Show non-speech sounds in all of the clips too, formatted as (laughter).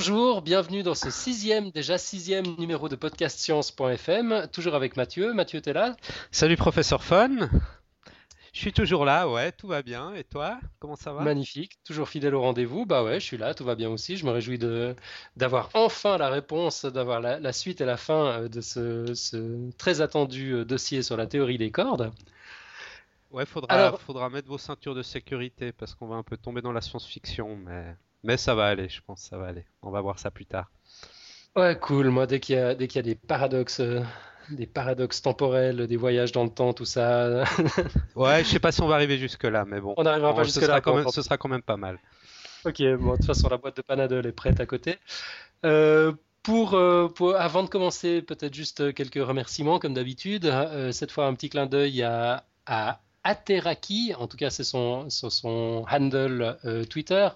Bonjour, bienvenue dans ce sixième, déjà sixième numéro de podcastscience.fm, toujours avec Mathieu. Mathieu, t'es là Salut professeur Fun. Je suis toujours là, ouais, tout va bien. Et toi, comment ça va? Magnifique, toujours fidèle au rendez-vous. Bah ouais, je suis là, tout va bien aussi. Je me réjouis de d'avoir enfin la réponse, d'avoir la, suite et la fin euh, de ce, très attendu euh, dossier sur la théorie des cordes. Ouais, faudra, faudra mettre vos ceintures de sécurité parce qu'on va un peu tomber dans la science-fiction, mais, mais ça va aller, je pense, ça va aller. On va voir ça plus tard. Ouais, cool. Moi, dès qu'il y a, dès qu'il y a des paradoxes euh, des paradoxes temporels, des voyages dans le temps, tout ça. (laughs) ouais, je sais pas si on va arriver jusque-là, mais bon. On n'arrivera pas jusque-là. Ce sera quand même pas mal. Ok, bon, de toute façon, la boîte de Panadol est prête à côté. Euh, pour, euh, pour, avant de commencer, peut-être juste quelques remerciements, comme d'habitude. Euh, cette fois, un petit clin d'œil à, à Ateraki, en tout cas c'est son, son, handle euh, Twitter,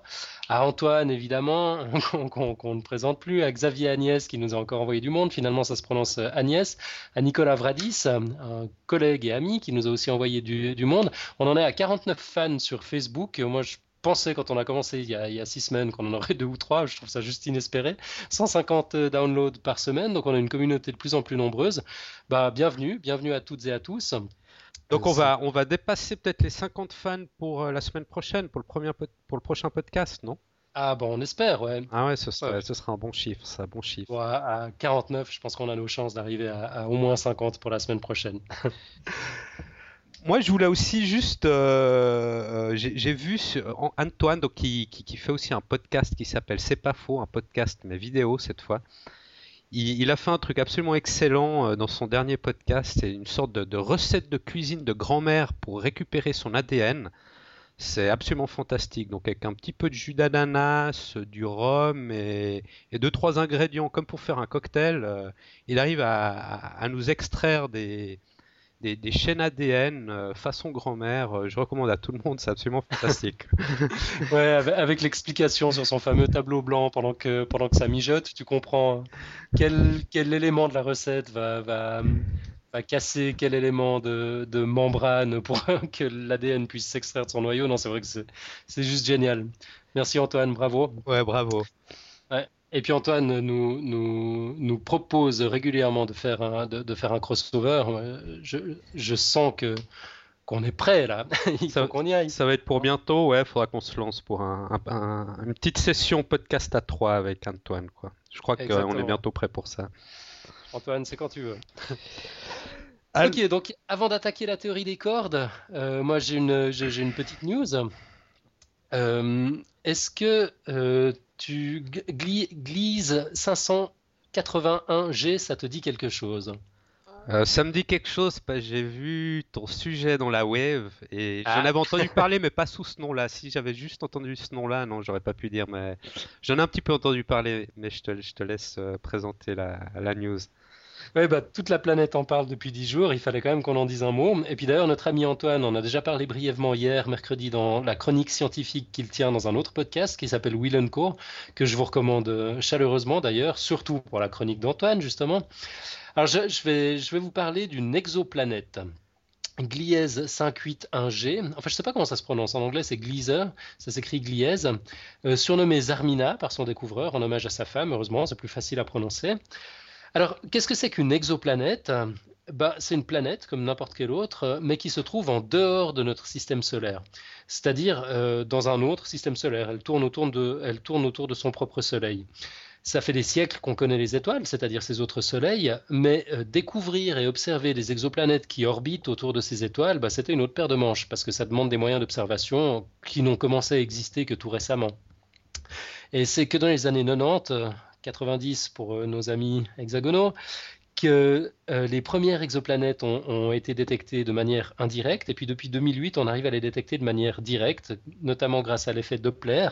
à Antoine évidemment, (laughs) qu'on ne présente plus, à Xavier Agnès qui nous a encore envoyé du monde, finalement ça se prononce euh, Agnès, à Nicolas Vradis, un collègue et ami qui nous a aussi envoyé du, du monde. On en est à 49 fans sur Facebook, moi je pensais quand on a commencé il y a, il y a six semaines qu'on en aurait deux ou trois, je trouve ça juste inespéré. 150 euh, downloads par semaine, donc on a une communauté de plus en plus nombreuse. Bah, bienvenue, bienvenue à toutes et à tous. Donc on va, on va dépasser peut-être les 50 fans pour euh, la semaine prochaine, pour le, premier, pour le prochain podcast, non? Ah bon, on espère, ouais. Ah ouais, ce, ce sera un bon chiffre, ça, bon chiffre. à 49, je pense qu'on a nos chances d'arriver à, au moins 50 pour la semaine prochaine. (laughs) Moi, je voulais aussi juste, euh, euh, j'ai vu Antoine, donc qui, qui, qui, fait aussi un podcast qui s'appelle C'est pas faux, un podcast mais vidéo cette fois il, a fait un truc absolument excellent euh, dans son dernier podcast. C'est une sorte de, recette de cuisine de grand-mère pour récupérer son ADN. C'est absolument fantastique. Donc avec un petit peu de jus d'ananas, du rhum et, deux trois ingrédients comme pour faire un cocktail, euh, il arrive à nous extraire des, des, chaînes ADN euh, façon grand-mère. Euh, je recommande à tout le monde, c'est absolument fantastique. (laughs) ouais, avec, l'explication sur son fameux tableau blanc pendant que, pendant que ça mijote, tu comprends quel, quel élément de la recette va, va, va casser quel élément de, de membrane pour (laughs) que l'ADN puisse s'extraire de son noyau? Non, c'est vrai que c'est juste génial. Merci Antoine, bravo. Ouais, bravo. Ouais. Et puis Antoine nous, nous, nous propose régulièrement de faire un, de, faire un crossover. Je, je sens que qu'on est prêt là. (laughs) Il faut qu'on y aille. Ça va être pour bientôt. Ouais, il faudra qu'on se lance pour un, une petite session podcast à trois avec Antoine. Quoi. Je crois qu'on est bientôt prêt pour ça. Antoine, c'est quand tu veux. (laughs) Ok, donc avant d'attaquer la théorie des cordes, euh, moi j'ai une, j'ai, une petite news. Euh, est-ce que euh, tu Gliese 581G, ça te dit quelque chose? Euh, ça me dit quelque chose parce que j'ai vu ton sujet dans la wave et j'en ah. avais entendu (laughs) parler mais pas sous ce nom-là. Si j'avais juste entendu ce nom-là, non, j'aurais pas pu dire. Mais j'en ai un petit peu entendu parler, mais je te, je te laisse euh, présenter la, la news. Oui, bah, toute la planète en parle depuis dix jours. Il fallait quand même qu'on en dise un mot. Et puis d'ailleurs, notre ami Antoine en a déjà parlé brièvement hier, mercredi, dans la chronique scientifique qu'il tient dans un autre podcast qui s'appelle Will Co, que je vous recommande euh, chaleureusement d'ailleurs, surtout pour la chronique d'Antoine, justement. Alors, je, vais, je vais vous parler d'une exoplanète. Gliese 581G, enfin je ne sais pas comment ça se prononce, en anglais c'est Gliese, ça s'écrit Gliese, euh, surnommée Zarmina par son découvreur en hommage à sa femme, heureusement c'est plus facile à prononcer. Alors, qu'est-ce que c'est qu'une exoplanète? Bah, C'est une planète comme n'importe quelle autre, mais qui se trouve en dehors de notre système solaire, c'est-à-dire euh, dans un autre système solaire. Elle tourne, autour de, son propre Soleil. Ça fait des siècles qu'on connaît les étoiles, c'est-à-dire ces autres soleils, mais euh, découvrir et observer des exoplanètes qui orbitent autour de ces étoiles, bah, c'était une autre paire de manches, parce que ça demande des moyens d'observation qui n'ont commencé à exister que tout récemment. Et c'est que dans les années 90, 90 pour euh, nos amis hexagonaux, que euh, les premières exoplanètes ont, été détectées de manière indirecte, et puis depuis 2008, on arrive à les détecter de manière directe, notamment grâce à l'effet Doppler,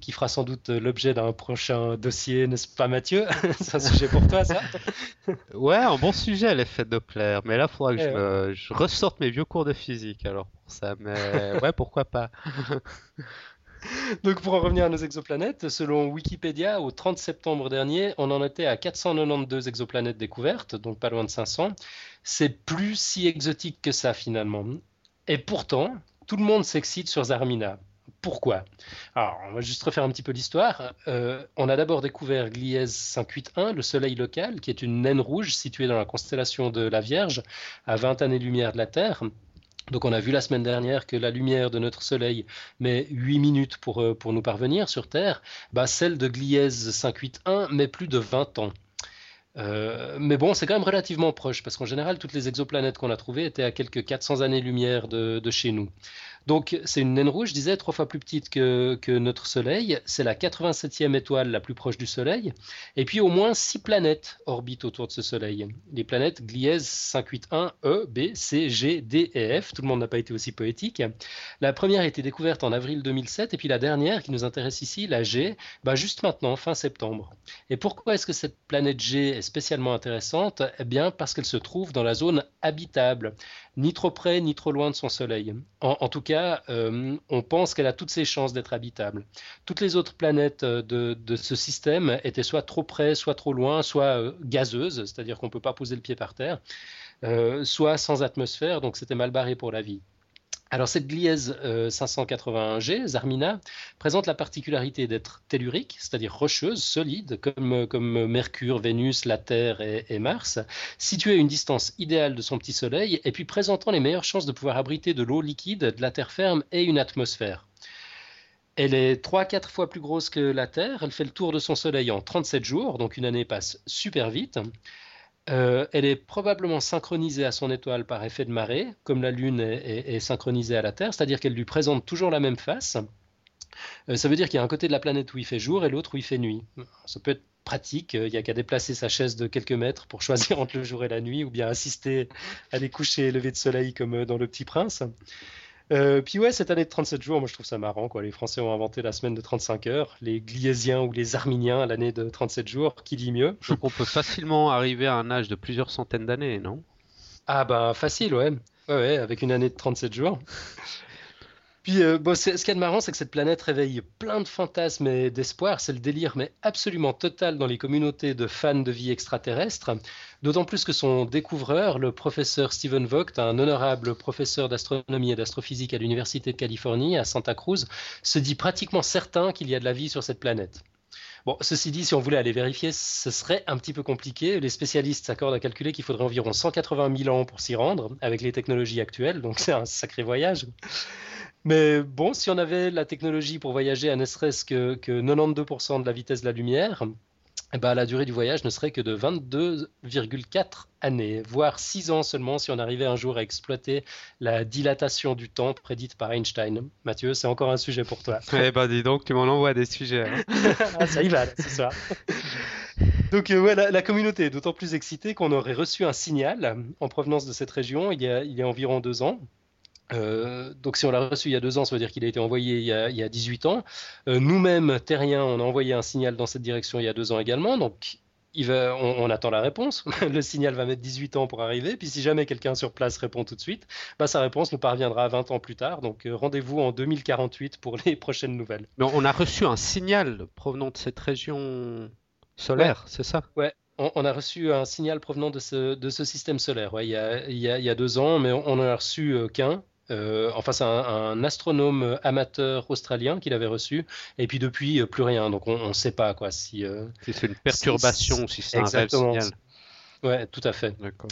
qui fera sans doute l'objet d'un prochain dossier, n'est-ce pas Mathieu? (laughs) C'est un sujet pour toi, ça? (laughs) Ouais, un bon sujet, l'effet Doppler, mais là, il faudra que je, eh je, ressorte mes vieux cours de physique alors pour ça, mais ouais, pourquoi pas? (laughs) (laughs) Donc pour en revenir à nos exoplanètes, selon Wikipédia, au 30 septembre dernier, on en était à 492 exoplanètes découvertes, donc pas loin de 500. C'est plus si exotique que ça finalement. Et pourtant, tout le monde s'excite sur Zarmina. pourquoi? Alors, on va juste refaire un petit peu l'histoire. Euh, on a d'abord découvert Gliese 581, le soleil local, qui est une naine rouge située dans la constellation de la Vierge, à 20 années-lumière de la Terre. Donc on a vu la semaine dernière que la lumière de notre Soleil met 8 minutes pour, euh, pour nous parvenir sur Terre. Bah, celle de Gliese 581 met plus de 20 ans. Euh, mais bon, c'est quand même relativement proche, parce qu'en général, toutes les exoplanètes qu'on a trouvées étaient à quelques 400 années-lumière de, de, chez nous. Donc c'est une naine rouge, je disais, trois fois plus petite que, notre Soleil. C'est la 87e étoile la plus proche du Soleil. Et puis au moins six planètes orbitent autour de ce Soleil. Les planètes Gliese 581 E, B, C, G, D et F. Tout le monde n'a pas été aussi poétique. La première a été découverte en avril 2007 et puis la dernière qui nous intéresse ici, la G, bah juste maintenant, fin septembre. Et pourquoi est-ce que cette planète G est spécialement intéressante? Eh bien parce qu'elle se trouve dans la zone habitable ni trop près ni trop loin de son Soleil. En, tout cas, euh, on pense qu'elle a toutes ses chances d'être habitable. Toutes les autres planètes euh, de, ce système étaient soit trop près, soit trop loin, soit euh, gazeuses, c'est-à-dire qu'on ne peut pas poser le pied par terre, soit sans atmosphère, donc c'était mal barré pour la vie. Alors cette gliese 581G, Zarmina, présente la particularité d'être tellurique, c'est-à-dire rocheuse, solide, comme, comme, Mercure, Vénus, la Terre et, Mars, située à une distance idéale de son petit Soleil, et puis présentant les meilleures chances de pouvoir abriter de l'eau liquide, de la terre ferme et une atmosphère. Elle est 3-4 fois plus grosse que la Terre, elle fait le tour de son Soleil en 37 jours, donc une année passe super vite. Euh, elle est probablement synchronisée à son étoile par effet de marée, comme la Lune est, synchronisée à la Terre, c'est-à-dire qu'elle lui présente toujours la même face. Euh, ça veut dire qu'il y a un côté de la planète où il fait jour et l'autre où il fait nuit. Ça peut être pratique, il n'y a qu'à déplacer sa chaise de quelques mètres pour choisir (laughs) entre le jour et la nuit, ou bien assister à des couchers et levées de soleil comme dans Le Petit Prince. Euh, puis ouais, cette année de 37 jours, moi je trouve ça marrant. Quoi. Les Français ont inventé la semaine de 35 heures, les Gliésiens ou les Arminiens l'année de 37 jours, qui dit mieux? Donc on peut facilement arriver à un âge de plusieurs centaines d'années, non? Ah bah facile, ouais. ouais. Ouais, avec une année de 37 jours. Puis, euh, bon, ce qui est marrant, c'est que cette planète réveille plein de fantasmes et d'espoir. C'est le délire, mais absolument total dans les communautés de fans de vie extraterrestre. D'autant plus que son découvreur, le professeur Stephen Vogt, un honorable professeur d'astronomie et d'astrophysique à l'Université de Californie à Santa Cruz, se dit pratiquement certain qu'il y a de la vie sur cette planète. Bon, ceci dit, si on voulait aller vérifier, ce serait un petit peu compliqué. Les spécialistes s'accordent à calculer qu'il faudrait environ 180 000 ans pour s'y rendre avec les technologies actuelles, donc c'est un sacré voyage. Mais bon, si on avait la technologie pour voyager à ne serait-ce que, 92% de la vitesse de la lumière, eh ben, la durée du voyage ne serait que de 22,4 années, voire 6 ans seulement si on arrivait un jour à exploiter la dilatation du temps prédite par Einstein. Mathieu, c'est encore un sujet pour toi. Eh ben dis donc, tu m'en envoies des sujets. Hein. (laughs) ah, ça y va, c'est ça. Donc euh, la, communauté est d'autant plus excitée qu'on aurait reçu un signal en provenance de cette région il y a, il y a environ deux ans euh, donc si on l'a reçu il y a deux ans, ça veut dire qu'il a été envoyé il y a, il y a 18 ans. Euh, nous-mêmes, terriens, on a envoyé un signal dans cette direction il y a deux ans également. Donc il va, on, attend la réponse. (laughs) Le signal va mettre 18 ans pour arriver. Puis si jamais quelqu'un sur place répond tout de suite, bah, sa réponse nous parviendra 20 ans plus tard. Donc euh, rendez-vous en 2048 pour les (laughs) prochaines nouvelles. Mais on a reçu un signal provenant de cette région solaire, c'est ça? Ouais, on, a reçu un signal provenant de ce, de ce système solaire ouais, il, y a, il, y a, il, y a, deux ans, mais on n'en a reçu qu'un. Euh, enfin, c'est un, astronome amateur australien qui l'avait reçu, et puis depuis, euh, plus rien. Donc, on ne sait pas quoi si. Euh, c'est une perturbation, si, si c'est un réel signal. Ouais, tout à fait. D'accord.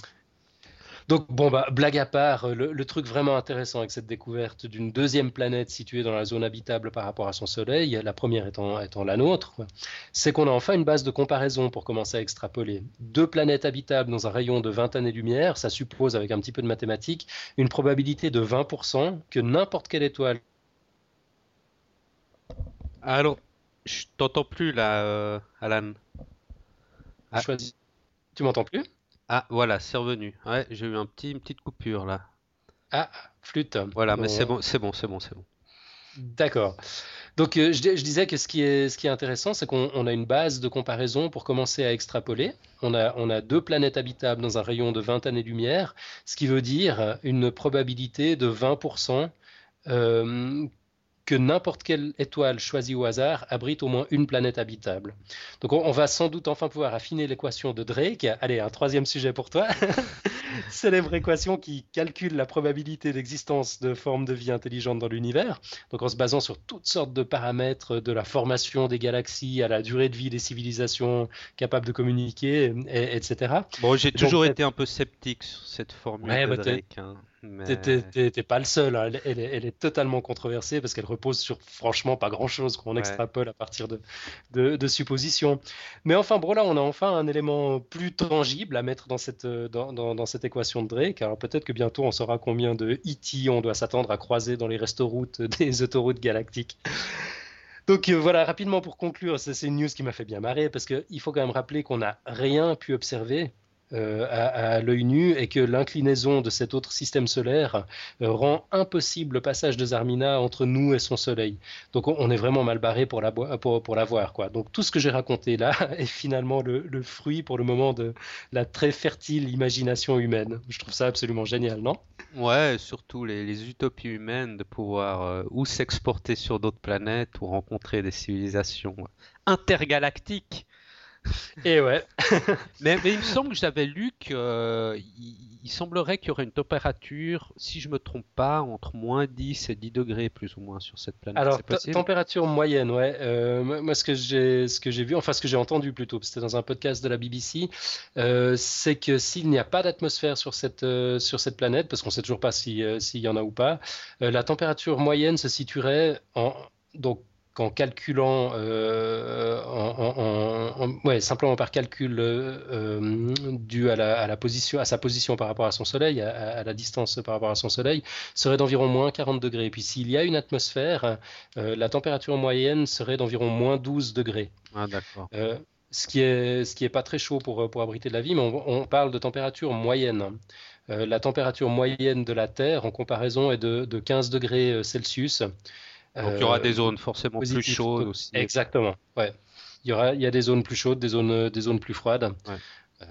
Donc, bon, bah, blague à part, euh, le, truc vraiment intéressant avec cette découverte d'une deuxième planète située dans la zone habitable par rapport à son Soleil, la première étant, étant la nôtre, c'est qu'on a enfin une base de comparaison pour commencer à extrapoler. Deux planètes habitables dans un rayon de 20 années-lumière, ça suppose, avec un petit peu de mathématiques, une probabilité de 20% que n'importe quelle étoile. Allô, je t'entends plus là, euh, Alan. Ah. Tu m'entends plus? Ah, voilà, c'est revenu. Ouais, j'ai eu un petit, une petite coupure là. Ah, flûte. Voilà, mais c'est bon, c'est bon, c'est bon, c'est bon. D'accord. Donc, euh, je, disais que ce qui est, ce qui est intéressant, c'est qu'on a une base de comparaison pour commencer à extrapoler. On a, on a deux planètes habitables dans un rayon de 20 années-lumière, ce qui veut dire une probabilité de 20% que n'importe quelle étoile choisie au hasard abrite au moins une planète habitable. Donc on, va sans doute enfin pouvoir affiner l'équation de Drake. Allez, un troisième sujet pour toi. (laughs) célèbre équation qui calcule la probabilité d'existence de formes de vie intelligentes dans l'univers. Donc en se basant sur toutes sortes de paramètres, de la formation des galaxies à la durée de vie des civilisations capables de communiquer, etc. Bon, j'ai toujours été un peu sceptique sur cette formule ouais, de bah, Drake. Hein. T'es pas le seul, hein. elle, est totalement controversée parce qu'elle repose sur franchement pas grand chose qu'on extrapole à partir de, de, suppositions. Mais enfin, bon, là, on a enfin un élément plus tangible à mettre dans cette, dans, dans, cette équation de Drake. Alors peut-être que bientôt on saura combien de E.T. on doit s'attendre à croiser dans les restoroutes (laughs) des autoroutes galactiques. Donc euh, voilà, rapidement pour conclure, c'est une news qui m'a fait bien marrer parce qu'il faut quand même rappeler qu'on n'a rien pu observer euh, à, l'œil nu et que l'inclinaison de cet autre système solaire euh, rend impossible le passage de Zarmina entre nous et son Soleil. Donc on, est vraiment mal barré pour la, voir. Quoi. Donc tout ce que j'ai raconté là (laughs) est finalement le, fruit pour le moment de la très fertile imagination humaine. Je trouve ça absolument génial, non? Ouais, surtout les, utopies humaines de pouvoir euh, ou s'exporter sur d'autres planètes ou rencontrer des civilisations intergalactiques (laughs) et ouais. (laughs) mais, il me semble que j'avais lu qu'il euh, semblerait qu'il y aurait une température, si je me trompe pas, entre moins 10 et 10 degrés plus ou moins sur cette planète. Alors, température moyenne, ouais. Euh, moi, ce que j'ai, ce que j'ai vu, enfin ce que j'ai entendu plutôt, c'était dans un podcast de la BBC, euh, c'est que s'il n'y a pas d'atmosphère sur cette sur cette planète, parce qu'on sait toujours pas s'il y en a ou pas, la température moyenne se situerait en donc qu'en calculant, euh, en, ouais, simplement par calcul euh, euh, dû à, la, à, la, position, à sa position par rapport à son Soleil, à, la distance par rapport à son Soleil, serait d'environ moins 40 degrés. Et puis s'il y a une atmosphère, la température moyenne serait d'environ moins 12 degrés. Ah, d'accord. ce qui est ce qui est pas très chaud pour, pour abriter de la vie, mais on, parle de température moyenne. la température moyenne de la Terre, en comparaison, est de, de 15 degrés Celsius. Donc il y aura des zones forcément plus chaudes aussi. Exactement. Ouais. Il y aura, il y a des zones plus chaudes, des zones, des zones plus froides. Euh,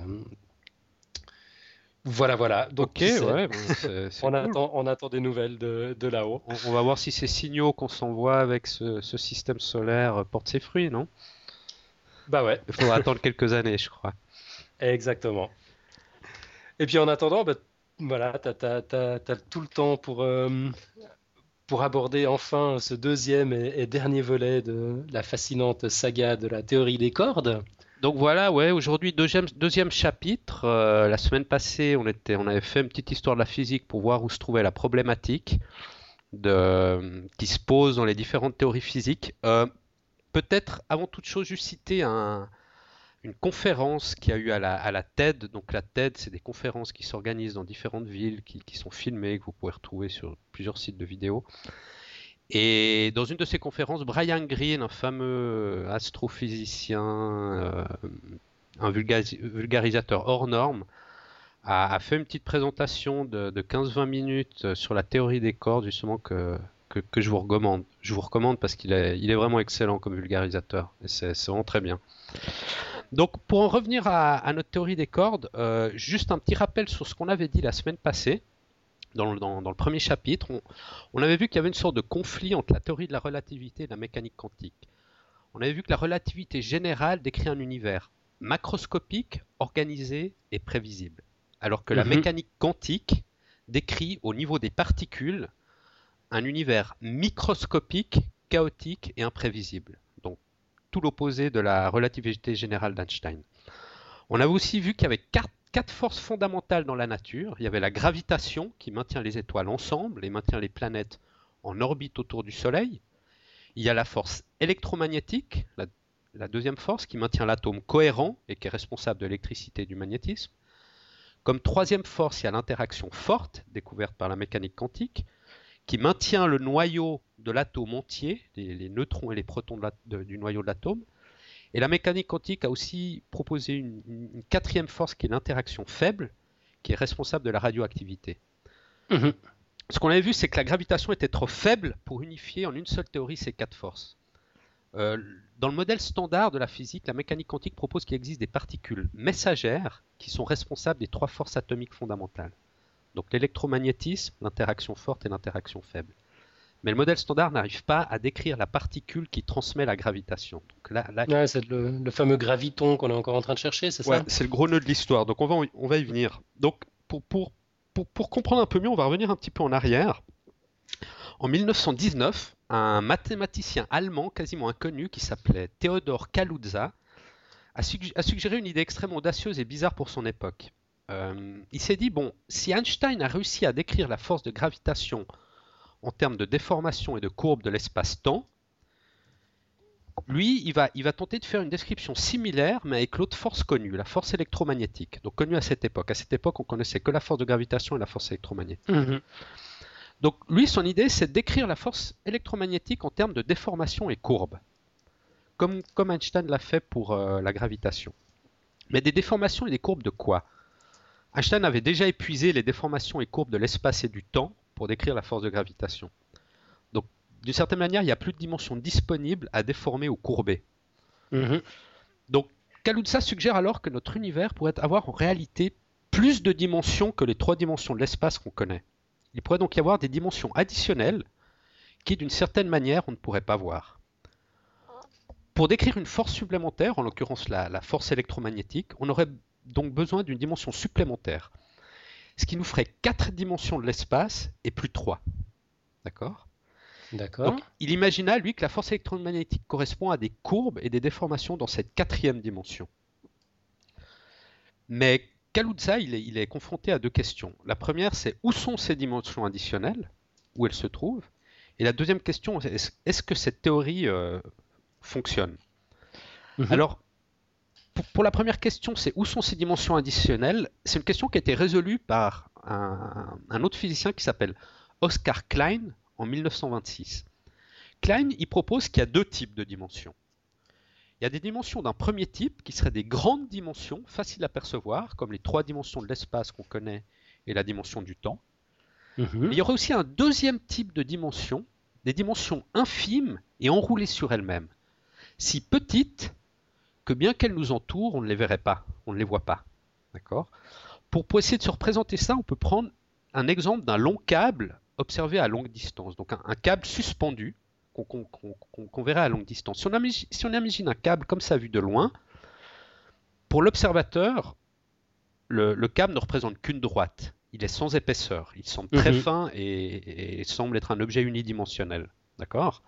voilà, voilà. Donc, ouais, (laughs) on, attend, on attend des nouvelles de, de là-haut. On, va voir si ces signaux qu'on s'envoie avec ce, ce, système solaire portent ses fruits, non? Bah ouais. Il faudra attendre quelques années, je crois. Exactement. Et puis en attendant, bah, voilà, tu as, tout le temps pour, euh, pour aborder enfin ce deuxième et, dernier volet de la fascinante saga de la théorie des cordes. Donc voilà, ouais, aujourd'hui deuxième, deuxième chapitre. Euh, la semaine passée, on, était, on avait fait une petite histoire de la physique pour voir où se trouvait la problématique qui se pose dans les différentes théories physiques. Euh, peut-être avant toute chose, juste citer un, une conférence qui a eu à la, à la TED. Donc la TED, c'est des conférences qui s'organisent dans différentes villes, qui, qui, sont filmées, que vous pouvez retrouver sur plusieurs sites de vidéos. Et dans une de ces conférences, Brian Greene, un fameux astrophysicien, euh, un vulgarisateur hors norme, a, fait une petite présentation de, de 15-20 minutes sur la théorie des cordes, justement, que, que, que, je vous recommande. Je vous recommande parce qu'il est, il est vraiment excellent comme vulgarisateur. Et c'est vraiment très bien. Donc, pour en revenir à, notre théorie des cordes, euh, juste un petit rappel sur ce qu'on avait dit la semaine passée. Dans le, premier chapitre, on, avait vu qu'il y avait une sorte de conflit entre la théorie de la relativité et la mécanique quantique. On avait vu que la relativité générale décrit un univers macroscopique, organisé et prévisible, alors que la mhm. mécanique quantique décrit au niveau des particules un univers microscopique, chaotique et imprévisible tout l'opposé de la relativité générale d'Einstein. On a aussi vu qu'il y avait quatre, forces fondamentales dans la nature. Il y avait la gravitation qui maintient les étoiles ensemble et maintient les planètes en orbite autour du Soleil. Il y a la force électromagnétique, la, la deuxième force qui maintient l'atome cohérent et qui est responsable de l'électricité et du magnétisme. Comme troisième force, il y a l'interaction forte découverte par la mécanique quantique qui maintient le noyau de l'atome entier, les, neutrons et les protons du noyau de l'atome. Et la mécanique quantique a aussi proposé une, quatrième force qui est l'interaction faible, qui est responsable de la radioactivité. Mhm. Ce qu'on avait vu, c'est que la gravitation était trop faible pour unifier en une seule théorie ces quatre forces. Euh, dans le modèle standard de la physique, la mécanique quantique propose qu'il existe des particules messagères qui sont responsables des trois forces atomiques fondamentales. Donc l'électromagnétisme, l'interaction forte et l'interaction faible. Mais le modèle standard n'arrive pas à décrire la particule qui transmet la gravitation. Donc là, c'est le, fameux graviton qu'on est encore en train de chercher, c'est ça? C'est le gros nœud de l'histoire. Donc on va, on va y venir. Donc pour, pour, pour, pour comprendre un peu mieux, on va revenir un petit peu en arrière. En 1919, un mathématicien allemand quasiment inconnu qui s'appelait Theodor Kaluza a, suggéré une idée extrêmement audacieuse et bizarre pour son époque. Euh, il s'est dit, bon, si Einstein a réussi à décrire la force de gravitation en termes de déformation et de courbe de l'espace-temps, lui, il va, il va tenter de faire une description similaire, mais avec l'autre force connue, la force électromagnétique. Donc connue à cette époque. À cette époque, on connaissait que la force de gravitation et la force électromagnétique. Mhm. Donc lui, son idée, c'est d'écrire la force électromagnétique en termes de déformation et courbe, comme, comme Einstein l'a fait pour euh, la gravitation. Mais des déformations et des courbes de quoi? Einstein avait déjà épuisé les déformations et courbes de l'espace et du temps pour décrire la force de gravitation. Donc, d'une certaine manière, il n'y a plus de dimensions disponibles à déformer ou courber. Mhm. Donc, Kaluza suggère alors que notre univers pourrait avoir en réalité plus de dimensions que les trois dimensions de l'espace qu'on connaît. Il pourrait donc y avoir des dimensions additionnelles qui, d'une certaine manière, on ne pourrait pas voir. Pour décrire une force supplémentaire, en l'occurrence la, force électromagnétique, on aurait donc besoin d'une dimension supplémentaire. Ce qui nous ferait quatre dimensions de l'espace et plus trois. D'accord? D'accord. il imagina, lui, que la force électromagnétique correspond à des courbes et des déformations dans cette quatrième dimension. Mais Kaluza, il est, confronté à deux questions. La première, c'est où sont ces dimensions additionnelles? Où elles se trouvent? Et la deuxième question, est-ce que cette théorie euh, fonctionne? Mhm. Alors, pour, la première question, c'est où sont ces dimensions additionnelles? C'est une question qui a été résolue par un, autre physicien qui s'appelle Oscar Klein en 1926. Klein, il propose qu'il y a deux types de dimensions. Il y a des dimensions d'un premier type qui seraient des grandes dimensions, faciles à percevoir, comme les trois dimensions de l'espace qu'on connaît et la dimension du temps. Mhm. Mais il y aurait aussi un deuxième type de dimension, des dimensions infimes et enroulées sur elles-mêmes, si petites que bien qu'elles nous entourent, on ne les verrait pas, on ne les voit pas. D'accord? Pour, essayer de se représenter ça, on peut prendre un exemple d'un long câble observé à longue distance, donc un câble suspendu qu'on verrait à longue distance. Si on, imagine, un câble comme ça vu de loin, pour l'observateur, le, câble ne représente qu'une droite. Il est sans épaisseur. Il semble très mhm. fin et, semble être un objet unidimensionnel. D'accord?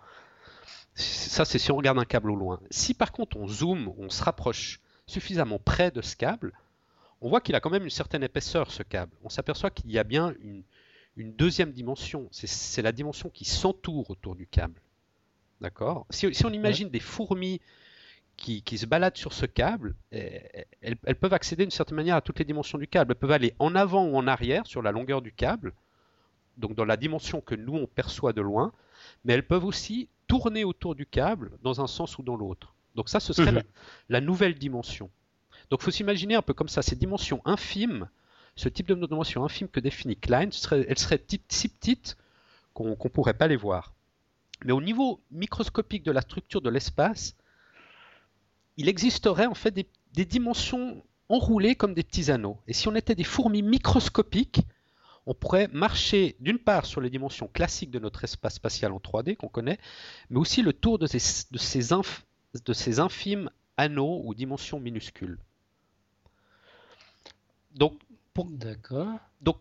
Ça, c'est si on regarde un câble au loin. Si par contre on zoome, on se rapproche suffisamment près de ce câble, on voit qu'il a quand même une certaine épaisseur, ce câble. On s'aperçoit qu'il y a bien une deuxième dimension. C'est la dimension qui s'entoure autour du câble. D'accord? Si, on imagine des fourmis qui, se baladent sur ce câble, eh, elles, peuvent accéder d'une certaine manière à toutes les dimensions du câble. Elles peuvent aller en avant ou en arrière sur la longueur du câble, donc dans la dimension que nous on perçoit de loin, mais elles peuvent aussi tourner autour du câble dans un sens ou dans l'autre. Donc ça, ce serait mhm. la, nouvelle dimension. Donc il faut s'imaginer un peu comme ça, ces dimensions infimes, ce type de dimension infime que définit Klein, elles seraient si petites qu'on ne pourrait pas les voir. Mais au niveau microscopique de la structure de l'espace, il existerait en fait des, dimensions enroulées comme des petits anneaux. Et si on était des fourmis microscopiques, on pourrait marcher d'une part sur les dimensions classiques de notre espace spatial en 3D qu'on connaît, mais aussi le tour de ces, de ces, infimes anneaux ou dimensions minuscules. Donc, D'accord. Donc,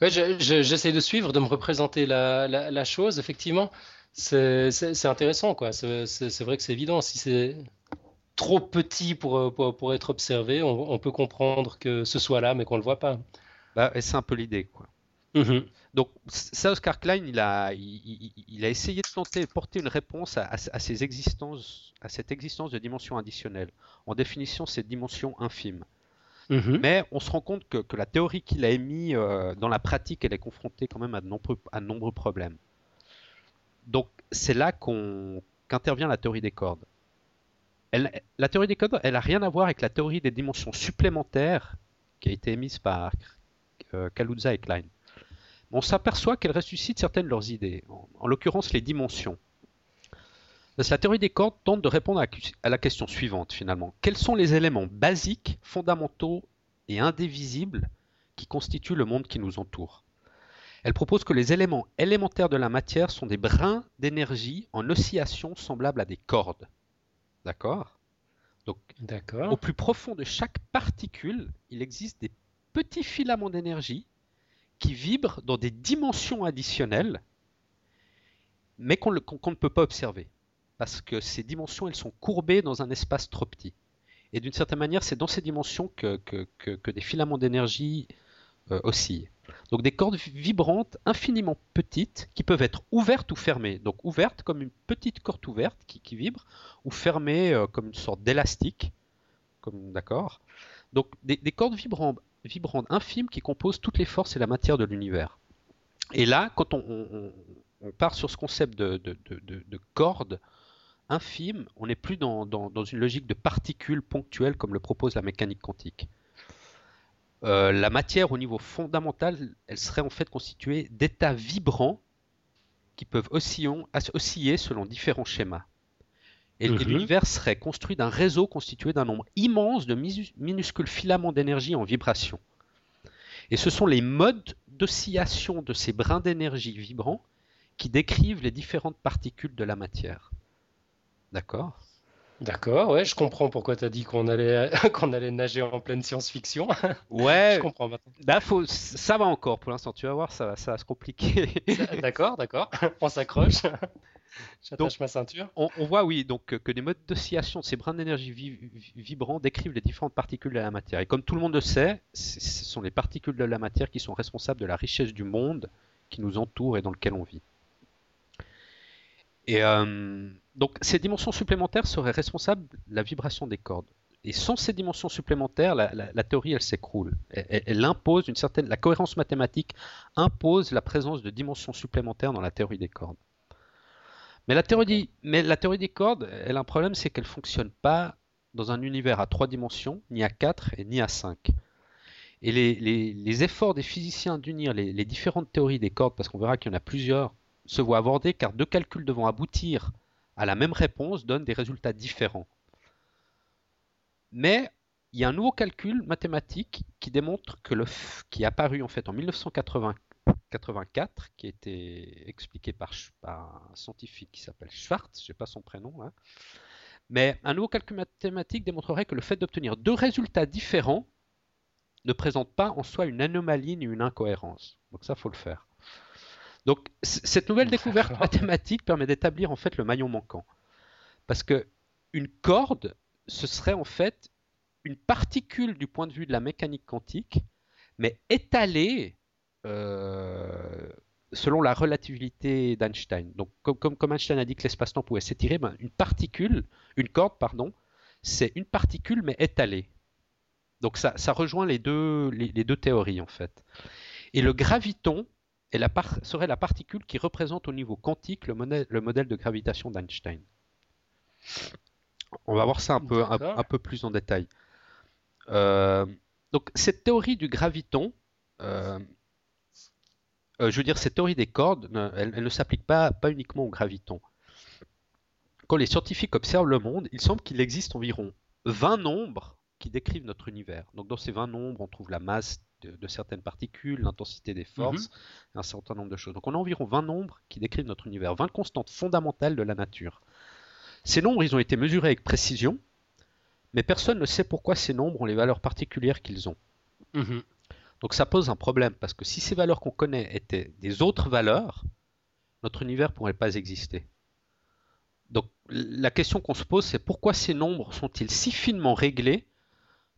J'essaie de suivre, de me représenter la, chose. Effectivement, c'est intéressant. quoi. C'est vrai que c'est évident. Si c'est trop petit pour, pour, être observé, on, peut comprendre que ce soit là, mais qu'on ne le voit pas. Bah, c'est un peu l'idée. quoi. Mm-hmm. Donc, ça, Oscar Klein, il a, il, a essayé de tenter, porter une réponse à, ces existences, à cette existence de dimensions additionnelles, en définissant ces dimensions infimes. Mhm. Mais on se rend compte que, la théorie qu'il a émise euh, dans la pratique, elle est confrontée quand même à de nombreux, à nombreux problèmes. Donc c'est là qu'intervient la théorie des cordes. la théorie des cordes, elle n'a rien à voir avec la théorie des dimensions supplémentaires qui a été émise par euh, Kaluza et Klein. On s'aperçoit qu'elle ressuscite certaines de leurs idées, en, l'occurrence les dimensions. la théorie des cordes tente de répondre à la question suivante finalement. Quels sont les éléments basiques, fondamentaux et indivisibles qui constituent le monde qui nous entoure? Elle propose que les éléments élémentaires de la matière sont des brins d'énergie en oscillation semblables à des cordes. D'accord? Donc, au plus profond de chaque particule, il existe des petits filaments d'énergie qui vibrent dans des dimensions additionnelles, mais qu'on ne peut pas observer. Parce que ces dimensions, elles sont courbées dans un espace trop petit. Et d'une certaine manière, c'est dans ces dimensions que, des filaments d'énergie euh, oscillent. Donc des cordes vibrantes infiniment petites qui peuvent être ouvertes ou fermées. Donc ouvertes comme une petite corde ouverte qui, vibre, ou fermées euh, comme une sorte d'élastique. D'accord. Donc des, cordes vibrantes, vibrantes infimes qui composent toutes les forces et la matière de l'univers. Et là, quand on, part sur ce concept de, de, cordes infimes, on n'est plus dans, dans, une logique de particules ponctuelles comme le propose la mécanique quantique. Euh, la matière au niveau fondamental, elle serait en fait constituée d'états vibrants qui peuvent osciller selon différents schémas. Et, mhm. l'univers serait construit d'un réseau constitué d'un nombre immense de minuscules filaments d'énergie en vibration. Et ce sont les modes d'oscillation de ces brins d'énergie vibrants qui décrivent les différentes particules de la matière. D'accord? D'accord, ouais, je comprends pourquoi tu as dit qu'on allait, (laughs) qu'on allait nager en pleine science-fiction. (laughs) Ouais. je comprends maintenant. Bah, faut, ça va encore pour l'instant, tu vas voir, ça, ça va se compliquer. d'accord, d'accord, on s'accroche. (laughs) (laughs) J'attache ma ceinture. On, voit, oui, donc que les modes d'oscillation de ces brins d'énergie vibrants décrivent les différentes particules de la matière. Et comme tout le monde le sait, ce sont les particules de la matière qui sont responsables de la richesse du monde qui nous entoure et dans lequel on vit. Et euh, donc ces dimensions supplémentaires seraient responsables de la vibration des cordes. Et sans ces dimensions supplémentaires, la, théorie elle s'écroule. Elle, impose une certaine, la cohérence mathématique impose la présence de dimensions supplémentaires dans la théorie des cordes. Mais la théorie, des cordes, elle a un problème, c'est qu'elle ne fonctionne pas dans un univers à trois dimensions, ni à quatre et ni à cinq. Et les, efforts des physiciens d'unir les, différentes théories des cordes, parce qu'on verra qu'il y en a plusieurs, se voient abordés car deux calculs devant aboutir à la même réponse donnent des résultats différents. Mais il y a un nouveau calcul mathématique qui démontre que le qui est apparu en fait en 1984, qui a été expliqué par, un scientifique qui s'appelle Schwartz, je ne sais pas son prénom mais un nouveau calcul mathématique démontrerait que le fait d'obtenir deux résultats différents ne présente pas en soi une anomalie ni une incohérence. Donc ça, faut le faire. Donc cette nouvelle découverte mathématique permet d'établir en fait le maillon manquant. Parce que une corde, ce serait en fait une particule du point de vue de la mécanique quantique, mais étalée selon la relativité d'Einstein. Donc comme, comme, Einstein a dit que l'espace-temps pouvait s'étirer, ben, une particule, une corde, pardon, c'est une particule mais étalée. Donc ça, rejoint les deux, les deux théories en fait. Et le graviton, serait la particule qui représente au niveau quantique le, modèle, de gravitation d'Einstein. On va voir ça un peu, un, peu plus en détail. Euh, donc cette théorie du graviton, euh, euh, je veux dire cette théorie des cordes, elle, ne s'applique pas, pas uniquement au graviton. Quand les scientifiques observent le monde, il semble qu'il existe environ 20 nombres qui décrivent notre univers. Donc dans ces 20 nombres, on trouve la masse de, certaines particules, l'intensité des forces, mhm. un certain nombre de choses. Donc on a environ 20 nombres qui décrivent notre univers, 20 constantes fondamentales de la nature. Ces nombres, ils ont été mesurés avec précision, mais personne ne sait pourquoi ces nombres ont les valeurs particulières qu'ils ont. Mhm. Donc ça pose un problème, parce que si ces valeurs qu'on connaît étaient des autres valeurs, notre univers ne pourrait pas exister. Donc la question qu'on se pose, c'est pourquoi ces nombres sont-ils si finement réglés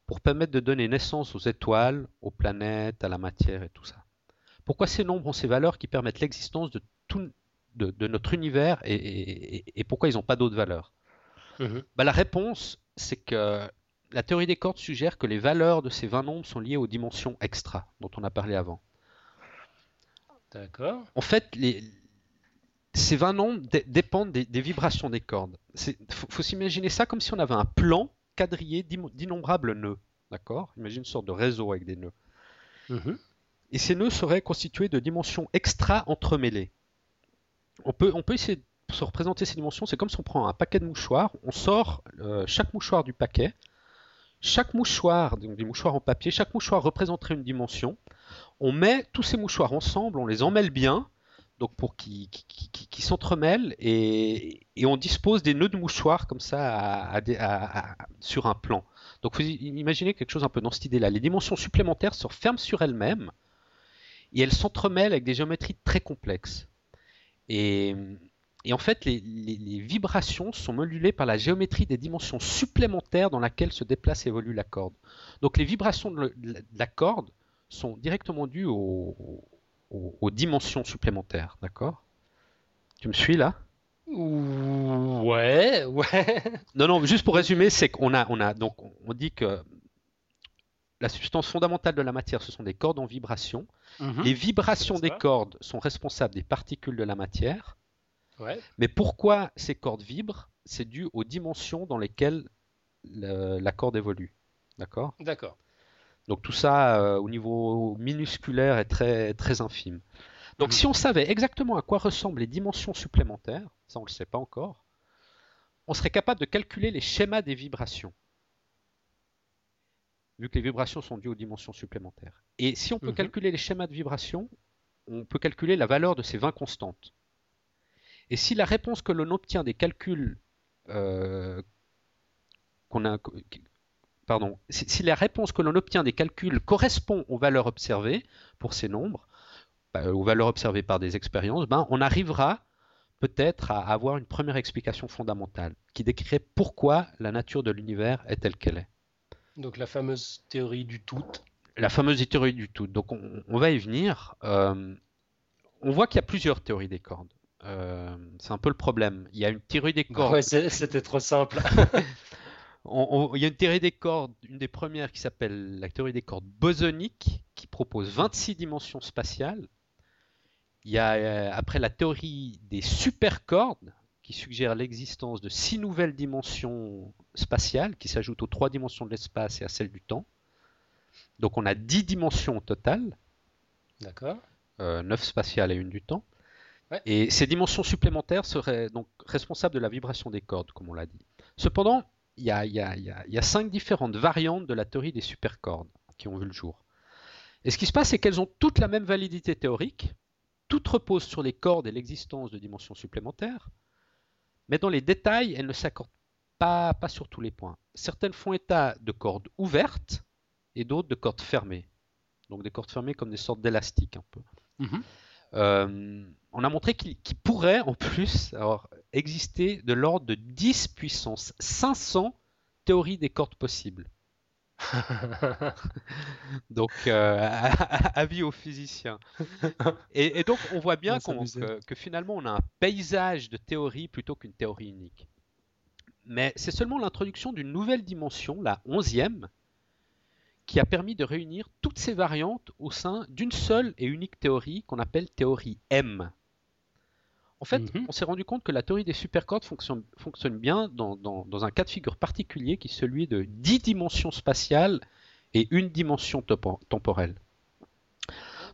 pour permettre de donner naissance aux étoiles, aux planètes, à la matière et tout ça? Pourquoi ces nombres ont ces valeurs qui permettent l'existence de, tout, de, notre univers et, pourquoi ils n'ont pas d'autres valeurs? Mhm. bah, La réponse, c'est que la théorie des cordes suggère que les valeurs de ces 20 nombres sont liées aux dimensions extra dont on a parlé avant. D'accord. En fait, les, ces 20 nombres dépendent des, vibrations des cordes. Il faut s'imaginer ça comme si on avait un plan quadrillé d'innombrables nœuds. D'accord? Imagine une sorte de réseau avec des nœuds. Mhm. Et ces nœuds seraient constitués de dimensions extra entremêlées. On peut, on peut essayer de se représenter ces dimensions, c'est comme si on prend un paquet de mouchoirs, on sort euh, chaque mouchoir du paquet, chaque mouchoir, donc des mouchoirs en papier, chaque mouchoir représenterait une dimension. On met tous ces mouchoirs ensemble, on les emmêle bien, donc pour qui, qui, s'entremêlent et, on dispose des nœuds de mouchoirs comme ça sur un plan. Donc vous imaginez quelque chose un peu dans cette idée-là. Les dimensions supplémentaires se referment sur elles-mêmes et elles s'entremêlent avec des géométries très complexes. Et, en fait, les, vibrations sont modulées par la géométrie des dimensions supplémentaires dans laquelle se déplace et évolue la corde. Donc les vibrations de, la corde sont directement dues aux, dimensions supplémentaires, d'accord? Tu me suis là? Ouais, ouais. (laughs) Non, non, juste pour résumer, c'est qu'on a, on a, donc, on dit que la substance fondamentale de la matière, ce sont des cordes en vibration. Mhm. Les vibrations des cordes sont responsables des particules de la matière. Mais pourquoi ces cordes vibrent C'est dû aux dimensions dans lesquelles la corde évolue. D'accord? D'accord. Donc tout ça, euh, au niveau minusculaire, est très, très infime. Donc mhm. si on savait exactement à quoi ressemblent les dimensions supplémentaires, ça on ne le sait pas encore, on serait capable de calculer les schémas des vibrations vu que les vibrations sont dues aux dimensions supplémentaires. Et si on peut calculer les schémas de vibration, on peut calculer la valeur de ces 20 constantes. Et si la réponse que l'on obtient des calculs euh, qu'on a, pardon, si, la réponse que l'on obtient des calculs correspond aux valeurs observées pour ces nombres, bah, aux valeurs observées par des expériences, ben, on arrivera peut-être à avoir une première explication fondamentale qui décrirait pourquoi la nature de l'univers est telle qu'elle est. Donc la fameuse théorie du tout. La fameuse théorie du tout. Donc on, va y venir. Euh, on voit qu'il y a plusieurs théories des cordes. Euh, c'est un peu le problème. Il y a une théorie des cordes. Ouais, c'était trop simple. (laughs) il y a une théorie des cordes, une des premières qui s'appelle la théorie des cordes bosoniques, qui propose 26 dimensions spatiales. Il y a euh, après la théorie des supercordes, qui suggère l'existence de six nouvelles dimensions spatiales qui s'ajoutent aux trois dimensions de l'espace et à celles du temps. Donc on a dix dimensions au total. D'accord. Euh, neuf spatiales et une du temps. Et ces dimensions supplémentaires seraient donc responsables de la vibration des cordes, comme on l'a dit. Cependant, il y, a, cinq différentes variantes de la théorie des supercordes qui ont vu le jour. Et ce qui se passe, c'est qu'elles ont toutes la même validité théorique, toutes reposent sur les cordes et l'existence de dimensions supplémentaires, mais dans les détails, elles ne s'accordent pas, pas sur tous les points. Certaines font état de cordes ouvertes et d'autres de cordes fermées. Donc des cordes fermées comme des sortes d'élastiques un peu. Mhm. Euh, on a montré qu'il pourrait en plus exister de l'ordre de 10 puissance 500 théories des cordes possibles. (laughs) donc, euh, (laughs) avis aux physiciens. Et, donc, on voit bien que, finalement, on a un paysage de théories plutôt qu'une théorie unique. Mais c'est seulement l'introduction d'une nouvelle dimension, la onzième, qui a permis de réunir toutes ces variantes au sein d'une seule et unique théorie qu'on appelle théorie M. En fait, mhm. on s'est rendu compte que la théorie des supercordes fonctionne, fonctionne bien dans, dans, un cas de figure particulier qui est celui de 10 dimensions spatiales et une dimension temporelle.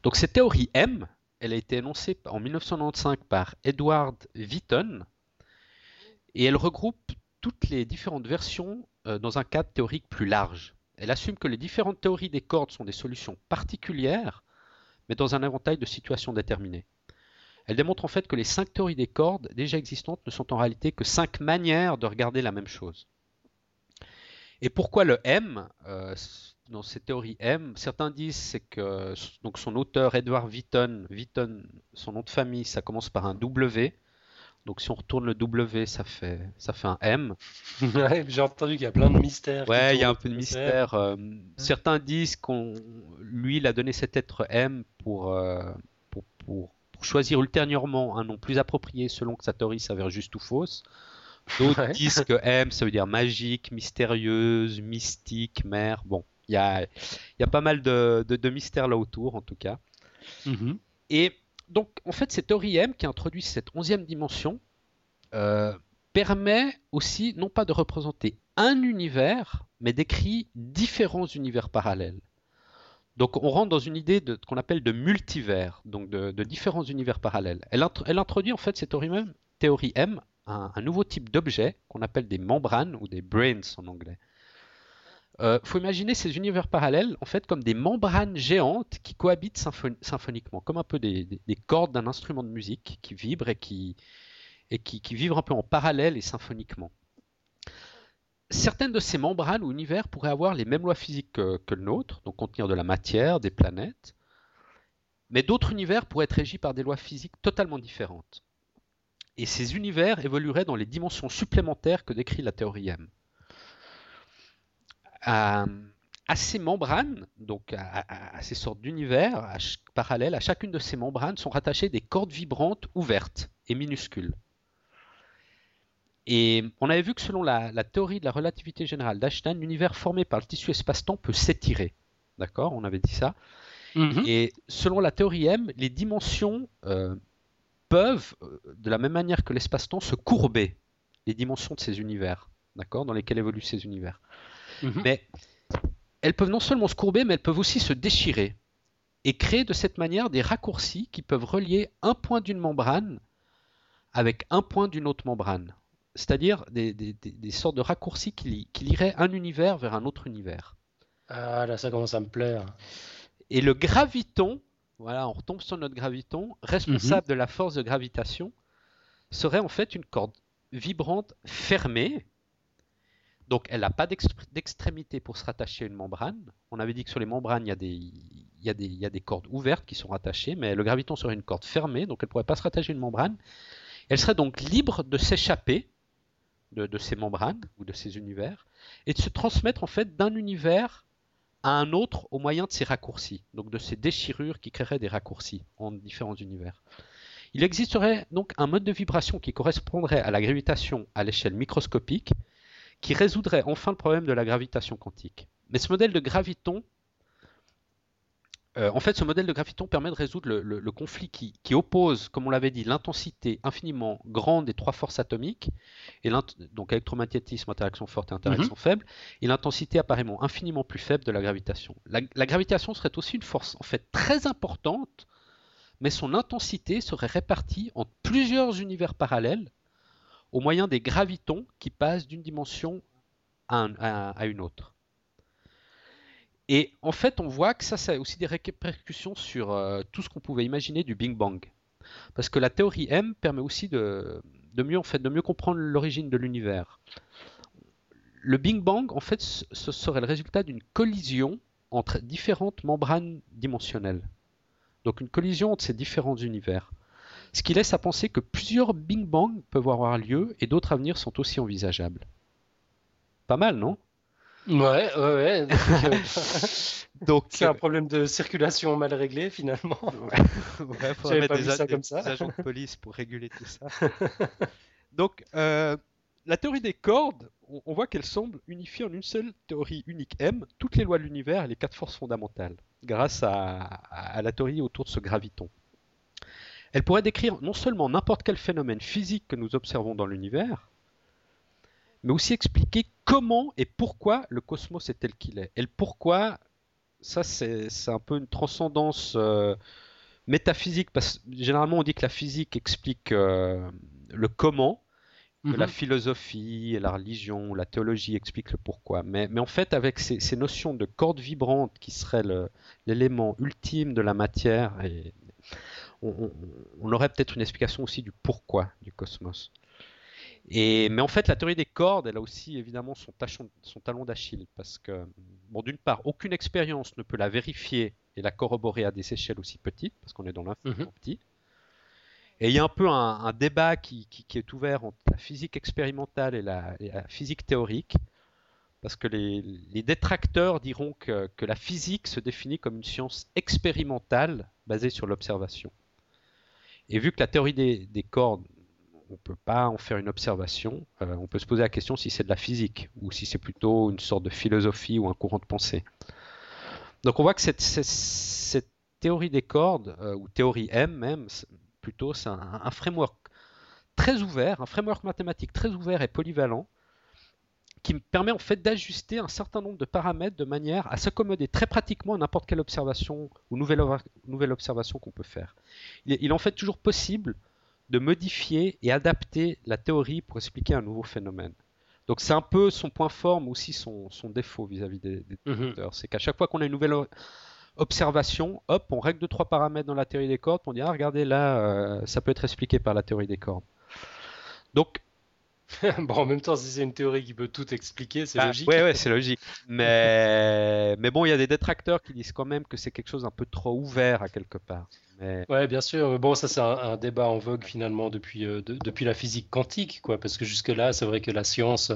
Donc cette théorie M, elle a été énoncée en 1995 par Edward Wheaton et elle regroupe toutes les différentes versions euh, dans un cadre théorique plus large. Elle assume que les différentes théories des cordes sont des solutions particulières, mais dans un éventail de situations déterminées. Elle démontre en fait que les cinq théories des cordes déjà existantes ne sont en réalité que cinq manières de regarder la même chose. Et pourquoi le M euh, Dans ces théories M, certains disent c'est que donc son auteur Edward Wheaton, Wheaton, son nom de famille, ça commence par un W. Donc si on retourne le W, ça fait ça fait un M. (laughs) J'ai entendu qu'il y a plein de mystères. Ouais, il y a un peu de mystère. Euh, certains disent qu'on lui il a donné cet être M pour, euh, pour, pour pour choisir ultérieurement un nom plus approprié selon que sa théorie s'avère juste ou fausse. D'autres disent que M, ça veut dire magique, mystérieuse, mystique, mère. Bon, il y a, y a, pas mal de, de, mystères là autour, en tout cas. Mm-hmm. Et donc, en fait, cette théorie M qui introduit cette onzième dimension euh, permet aussi, non pas de représenter un univers, mais décrit différents univers parallèles. Donc on rentre dans une idée qu'on appelle de multivers, donc de, différents univers parallèles. Elle, introduit en fait cette théorie, M un, nouveau type d'objet qu'on appelle des membranes ou des brains en anglais. euh, faut imaginer ces univers parallèles en fait comme des membranes géantes qui cohabitent symphoniquement, comme un peu des, cordes d'un instrument de musique qui vibrent et qui, vibrent un peu en parallèle et symphoniquement. Certaines de ces membranes ou univers pourraient avoir les mêmes lois physiques que, le nôtre, donc contenir de la matière, des planètes, mais d'autres univers pourraient être régis par des lois physiques totalement différentes. Et ces univers évolueraient dans les dimensions supplémentaires que décrit la théorie M à, ces membranes, donc à, ces sortes d'univers parallèles, à chacune de ces membranes sont rattachées des cordes vibrantes ouvertes et minuscules. Et on avait vu que selon la, théorie de la relativité générale d'Einstein, l'univers formé par le tissu espace-temps peut s'étirer. D'accord? On avait dit ça. Mhm. Et selon la théorie M, les dimensions euh, peuvent, euh, de la même manière que l'espace-temps, se courber. Les dimensions de ces univers, d'accord? Dans lesquels évoluent ces univers. Mhm. Mais elles peuvent non seulement se courber, mais elles peuvent aussi se déchirer et créer de cette manière des raccourcis qui peuvent relier un point d'une membrane avec un point d'une autre membrane. C'est-à-dire des, sortes de raccourcis qui, qui lieraient un univers vers un autre univers. Ah là, ça commence à me plaire. Et le graviton, voilà, on retombe sur notre graviton, responsable mhm. de la force de gravitation, serait en fait une corde vibrante fermée donc elle n'a pas d'extrémité pour se rattacher à une membrane. On avait dit que sur les membranes, il y, a des, il, y des, cordes ouvertes qui sont rattachées, mais le graviton serait une corde fermée, donc elle ne pourrait pas se rattacher à une membrane. Elle serait donc libre de s'échapper de, ces membranes ou de ces univers et de se transmettre en fait d'un univers à un autre au moyen de ces raccourcis, donc de ces déchirures qui créeraient des raccourcis en différents univers. Il existerait donc un mode de vibration qui correspondrait à la gravitation à l'échelle microscopique qui résoudrait enfin le problème de la gravitation quantique. Mais ce modèle de graviton, euh, en fait, ce modèle de graviton permet de résoudre le, conflit qui, oppose, comme on l'avait dit, l'intensité infiniment grande des trois forces atomiques, et donc électromagnétisme, interaction forte et interaction mhm. faible, et l'intensité apparemment infiniment plus faible de la gravitation. La, la, gravitation serait aussi une force en fait très importante, mais son intensité serait répartie en plusieurs univers parallèles au moyen des gravitons qui passent d'une dimension à, une autre. Et en fait, on voit que ça, ça a aussi des répercussions sur euh, tout ce qu'on pouvait imaginer du Big Bang. Parce que la théorie M permet aussi de, mieux, en de mieux comprendre l'origine de l'univers. Le Big Bang, en fait, ce serait le résultat d'une collision entre différentes membranes dimensionnelles. Donc une collision entre ces différents univers ce qui laisse à penser que plusieurs Big Bang peuvent avoir lieu et d'autres avenirs sont aussi envisageables. Pas mal, non? Ouais, ouais, ouais. Donc, (laughs) c'est un problème de circulation mal réglé finalement. Ouais, (laughs) faudrait mettre des, ça comme ça. agents de police pour réguler tout ça. (laughs) Donc, euh, la théorie des cordes, on, voit qu'elle semble unifier en une seule théorie unique M toutes les lois de l'univers et les quatre forces fondamentales, grâce à la théorie autour de ce graviton. Elle pourrait décrire non seulement n'importe quel phénomène physique que nous observons dans l'univers, mais aussi expliquer comment et pourquoi le cosmos est tel qu'il est. Et le pourquoi, ça c'est un peu une transcendance euh, métaphysique, parce que généralement on dit que la physique explique euh, le comment, que la mhm. philosophie la religion, la théologie expliquent le pourquoi. Mais, en fait, avec ces, ces notions de cordes vibrantes qui seraient l'élément ultime de la matière et on, aurait peut-être une explication aussi du pourquoi du cosmos. Et, mais en fait, la théorie des cordes, elle a aussi évidemment son, son talon d'Achille, parce que, bon, d'une part, aucune expérience ne peut la vérifier et la corroborer à des échelles aussi petites, parce qu'on est dans l'infiniment mhm. petit. Et il y a un peu un, débat qui, est ouvert entre la physique expérimentale et la, physique théorique, parce que les, détracteurs diront que, que, la physique se définit comme une science expérimentale basée sur l'observation. Et vu que la théorie des, cordes, on ne peut pas en faire une observation, euh, on peut se poser la question si c'est de la physique ou si c'est plutôt une sorte de philosophie ou un courant de pensée. Donc on voit que cette, théorie des cordes, euh, ou théorie M même, plutôt, c'est un, framework très ouvert, un framework mathématique très ouvert et polyvalent, qui me permet en fait d'ajuster un certain nombre de paramètres de manière à s'accommoder très pratiquement à n'importe quelle observation ou nouvelle, observation qu'on peut faire. Il est, en fait toujours possible de modifier et adapter la théorie pour expliquer un nouveau phénomène. Donc c'est un peu son point fort, mais aussi son, défaut vis-à-vis des, mhm. détecteurs. C'est qu'à chaque fois qu'on a une nouvelle observation, hop, on règle deux trois paramètres dans la théorie des cordes, on dit ah regardez là, euh, ça peut être expliqué par la théorie des cordes. Donc (laughs) bon, en même temps, si c'est une théorie qui peut tout expliquer, c'est bah, logique. Oui, ouais, c'est (laughs) logique. Mais, mais bon, il y a des détracteurs qui disent quand même que c'est quelque chose un peu trop ouvert à quelque part. Mais... Ouais, bien sûr. Bon, ça c'est un, débat en vogue finalement depuis, euh, depuis la physique quantique, quoi, parce que jusque là, c'est vrai que la science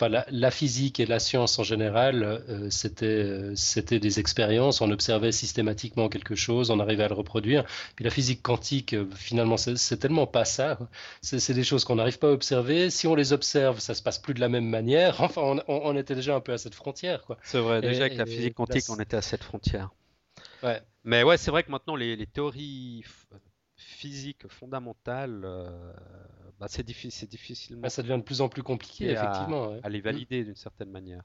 Enfin, la, physique et la science en général, euh, c'était, euh, c'était des expériences. On observait systématiquement quelque chose, on arrivait à le reproduire. Puis la physique quantique, euh, finalement, c'est, tellement pas ça. C'est, des choses qu'on n'arrive pas à observer. Si on les observe, ça se passe plus de la même manière. (laughs) Enfin, on, était déjà un peu à cette frontière. Quoi. C'est vrai. Déjà avec la physique quantique, on était à cette frontière. Ouais. Mais ouais, c'est vrai que maintenant les, les théories physique fondamentale, euh, bah, c'est difficile, difficilement. ça devient de plus en plus compliqué, effectivement. À, les valider d'une certaine manière.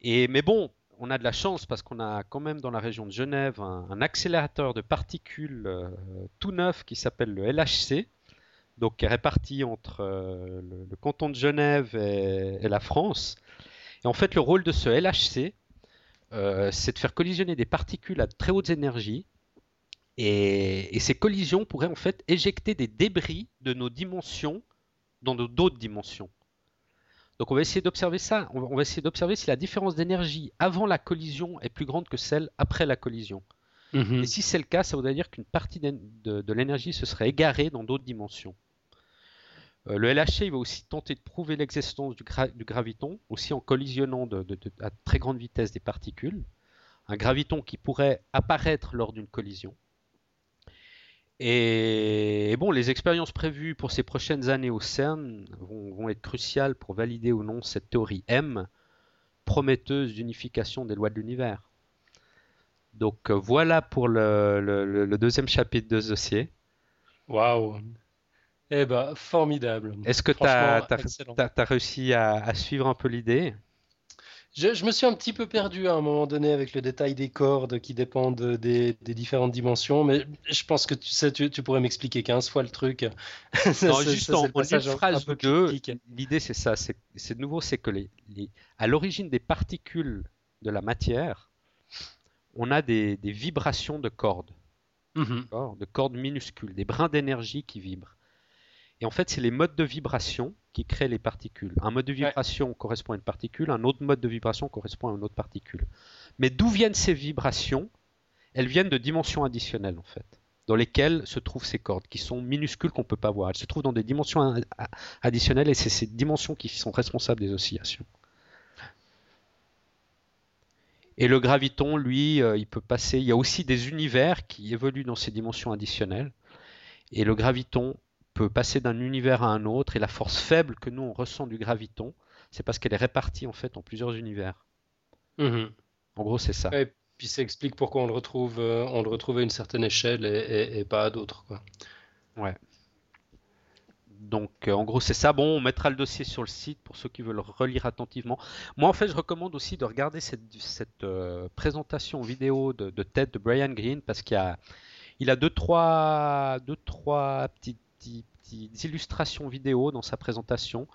Et mais bon, on a de la chance parce qu'on a quand même dans la région de Genève un, accélérateur de particules euh, tout neuf qui s'appelle le LHC, donc qui est réparti entre euh, le, canton de Genève et, la France. Et en fait, le rôle de ce LHC, c'est de faire collisionner des particules à très hautes énergies et, ces collisions pourraient en fait éjecter des débris de nos dimensions dans d'autres dimensions. Donc on va essayer d'observer ça. On va essayer d'observer si la différence d'énergie avant la collision est plus grande que celle après la collision. Mhm. Et si c'est le cas, ça voudrait dire qu'une partie de, l'énergie se serait égarée dans d'autres dimensions. Euh, le LHC va aussi tenter de prouver l'existence du, graviton, aussi en collisionnant à très grande vitesse des particules. Un graviton qui pourrait apparaître lors d'une collision. Et, bon, les expériences prévues pour ces prochaines années au CERN vont, être cruciales pour valider ou non cette théorie M, prometteuse d'unification des lois de l'univers. Donc euh, voilà pour le, deuxième chapitre de ce dossier. Waouh! Eh ben, formidable. Est-ce que tu as, réussi à suivre un peu l'idée? Je, me suis un petit peu perdu à un moment donné avec le détail des cordes qui dépendent des, différentes dimensions, mais je pense que tu sais, tu, pourrais m'expliquer 15 fois le truc. (laughs) non, juste en, une phrase ou deux, l'idée c'est ça, c'est de nouveau, c'est que les, à l'origine des particules de la matière, on a des, vibrations de cordes, mhm. de cordes minuscules, des brins d'énergie qui vibrent. Et en fait, c'est les modes de vibration qui créent les particules. Un mode de vibration correspond à une particule, un autre mode de vibration correspond à une autre particule. Mais d'où viennent ces vibrations? Elles viennent de dimensions additionnelles, en fait, dans lesquelles se trouvent ces cordes, qui sont minuscules qu'on ne peut pas voir. Elles se trouvent dans des dimensions additionnelles, et c'est ces dimensions qui sont responsables des oscillations. Et le graviton, lui, euh, il peut passer. Il y a aussi des univers qui évoluent dans ces dimensions additionnelles. Et le graviton peut passer d'un univers à un autre et la force faible que nous on ressent du graviton, c'est parce qu'elle est répartie en fait en plusieurs univers. Mhm. En gros, c'est ça. Et puis ça explique pourquoi on le retrouve, euh, on le retrouve à une certaine échelle et, pas à d'autres. Ouais. Donc, euh, en gros, c'est ça. Bon, on mettra le dossier sur le site pour ceux qui veulent relire attentivement. Moi, en fait, je recommande aussi de regarder cette, euh, présentation vidéo de, de, TED de Brian Greene parce qu'il a, il a deux trois, deux, trois petites petites illustrations vidéo dans sa présentation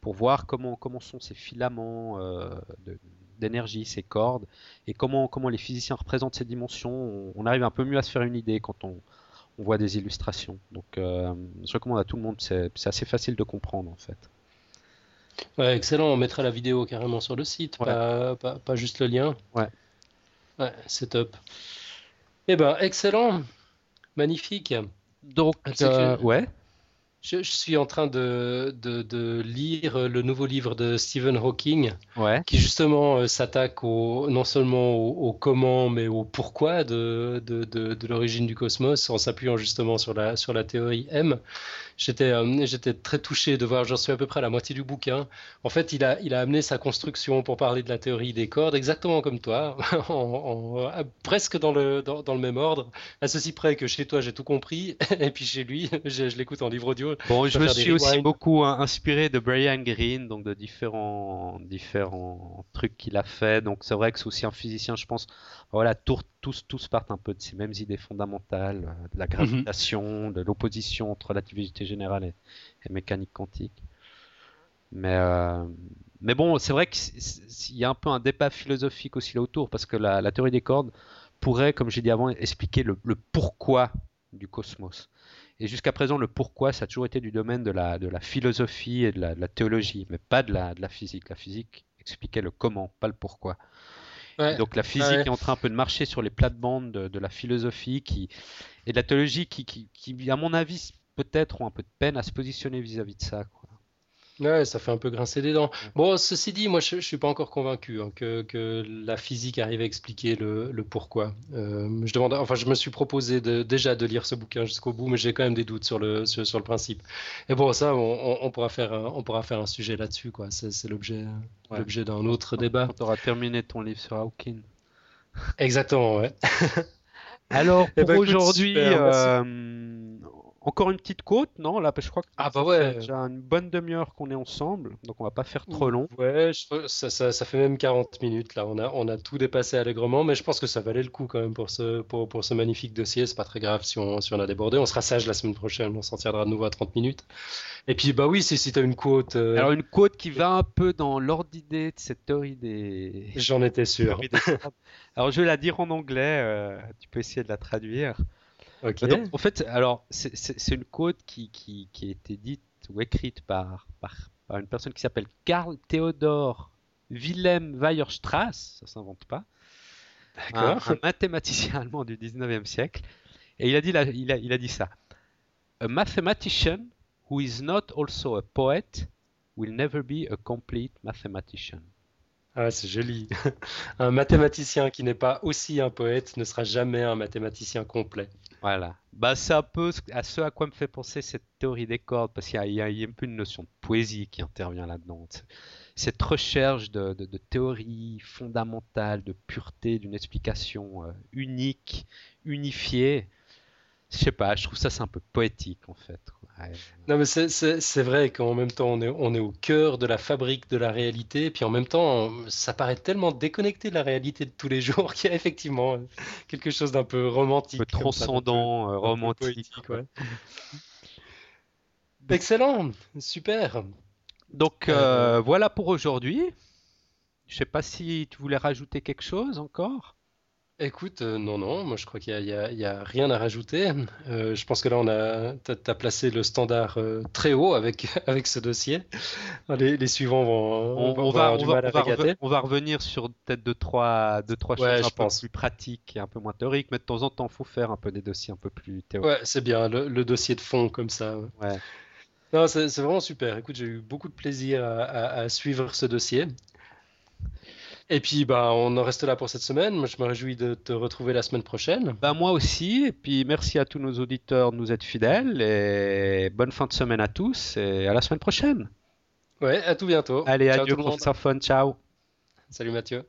pour voir comment, comment sont ces filaments euh, d'énergie, ces cordes, et comment, comment les physiciens représentent ces dimensions. On, arrive un peu mieux à se faire une idée quand on, on voit des illustrations. Donc euh, je recommande à tout le monde, c'est assez facile de comprendre en fait. Ouais, excellent, on mettra la vidéo carrément sur le site, pas, pas, juste le lien. Ouais. Ouais, c'est top. Eh ben, excellent, magnifique. Donc, euh, ouais. Je, suis en train de, de, lire le nouveau livre de Stephen Hawking, qui justement euh, s'attaque non seulement au, comment, mais au pourquoi de, de l'origine du cosmos, en s'appuyant justement sur la, sur la théorie M. J'étais euh, j'étais très touché de voir, j'en suis à peu près à la moitié du bouquin. En fait, il a, il a amené sa construction pour parler de la théorie des cordes, exactement comme toi, (laughs) en, presque dans le, dans, dans, le même ordre, à ceci près que chez toi j'ai tout compris, (laughs) et puis chez lui, je, je l'écoute en livre audio. Bon, je me suis aussi beaucoup inspiré de Brian Greene, donc de différents, différents trucs qu'il a fait. Donc c'est vrai que c'est aussi un physicien, je pense. Voilà, tous, tous partent un peu de ces mêmes idées fondamentales, euh, de la gravitation, de l'opposition entre relativité générale et, mécanique quantique. Mais, euh, mais bon, c'est vrai qu'il y a un peu un débat philosophique aussi là autour, parce que la, théorie des cordes pourrait, comme j'ai dit avant, expliquer le, pourquoi du cosmos. Et jusqu'à présent, le pourquoi, ça a toujours été du domaine de la, de la philosophie et de la, théologie, mais pas de la, de la physique. La physique expliquait le comment, pas le pourquoi. Donc la physique est en train un peu de marcher sur les plates-bandes de, la philosophie qui, et de la théologie qui, qui, qui à mon avis, peut-être ont un peu de peine à se positionner vis-à-vis de ça. Quoi. Ouais, ça fait un peu grincer des dents. Bon, ceci dit, moi, je, ne suis pas encore convaincu hein, que, que, la physique arrive à expliquer le, le pourquoi. Euh, je demande, enfin, je me suis proposé de, déjà de lire ce bouquin jusqu'au bout, mais j'ai quand même des doutes sur le, sur, le principe. Et bon, ça, on, on, pourra faire, un, on pourra faire un sujet là-dessus, quoi. C'est l'objet, l'objet d'un autre débat. Tu auras terminé ton livre sur Hawking. Exactement, ouais. Alors, (laughs) eh pour ben, aujourd'hui, encore une petite côte, non Là, je crois que ah, bah ouais. déjà une bonne demi-heure qu'on est ensemble, donc on va pas faire trop long. Ouais, ça, ça, ça, fait même 40 minutes là. On a, on a tout dépassé allègrement, mais je pense que ça valait le coup quand même pour ce, pour, pour ce magnifique dossier. C'est pas très grave si on, si on a débordé. On sera sage la semaine prochaine, on s'en tiendra de nouveau à 30 minutes. Et puis, bah oui, si, si tu as une côte. Euh, Alors, une côte qui va un peu dans l'ordre d'idée de cette théorie des. J'en étais sûr. Alors, je vais la dire en anglais, euh, tu peux essayer de la traduire en fait, alors, c'est une code qui, qui, qui, a été dite ou écrite par, par, par une personne qui s'appelle Karl Theodor Wilhelm Weierstrass, ça s'invente pas, un, un, mathématicien allemand du 19e siècle. Et il a dit, il a, il a dit ça. A mathematician who is not also a poet will never be a complete mathematician. Ah, c'est joli. (laughs) un mathématicien qui n'est pas aussi un poète ne sera jamais un mathématicien complet. Voilà. Bah, c'est un peu à ce à quoi me fait penser cette théorie des cordes, parce qu'il y, a un peu une notion de poésie qui intervient là-dedans. Cette recherche de, de, théorie fondamentale, de pureté, d'une explication euh, unique, unifiée. Je sais pas, je trouve ça c'est un peu poétique en fait. Non, mais c'est vrai qu'en même temps, on est, on est au cœur de la fabrique de la réalité, et puis en même temps, ça paraît tellement déconnecté de la réalité de tous les (laughs) jours qu'il y a effectivement quelque chose d'un peu romantique. Un peu transcendant, euh, romantique. (laughs) Excellent, super. Donc euh, voilà pour aujourd'hui. Je sais pas si tu voulais rajouter quelque chose encore. Écoute, euh, non, non, moi je crois qu'il n'y a, rien à rajouter. Euh, je pense que là, on a, as, placé le standard euh, très haut avec, (laughs) avec ce dossier. Les, suivants vont, on, va, on, va, on, va, revenir sur peut-être deux, trois, deux, trois choses un peu plus pratiques et un peu moins théoriques, mais de temps en temps, il faut faire un peu des dossiers un peu plus théoriques. Ouais, c'est bien, le, dossier de fond comme ça. Ouais. Non, c'est vraiment super. Écoute, j'ai eu beaucoup de plaisir à suivre ce dossier. Et puis, bah, on en reste là pour cette semaine. Moi, je me réjouis de te retrouver la semaine prochaine. Bah, moi aussi. Et puis, merci à tous nos auditeurs de nous être fidèles. Et bonne fin de semaine à tous. Et à la semaine prochaine. Ouais, à tout bientôt. Allez, ciao adieu, professeur Fun. Ciao. Salut Mathieu.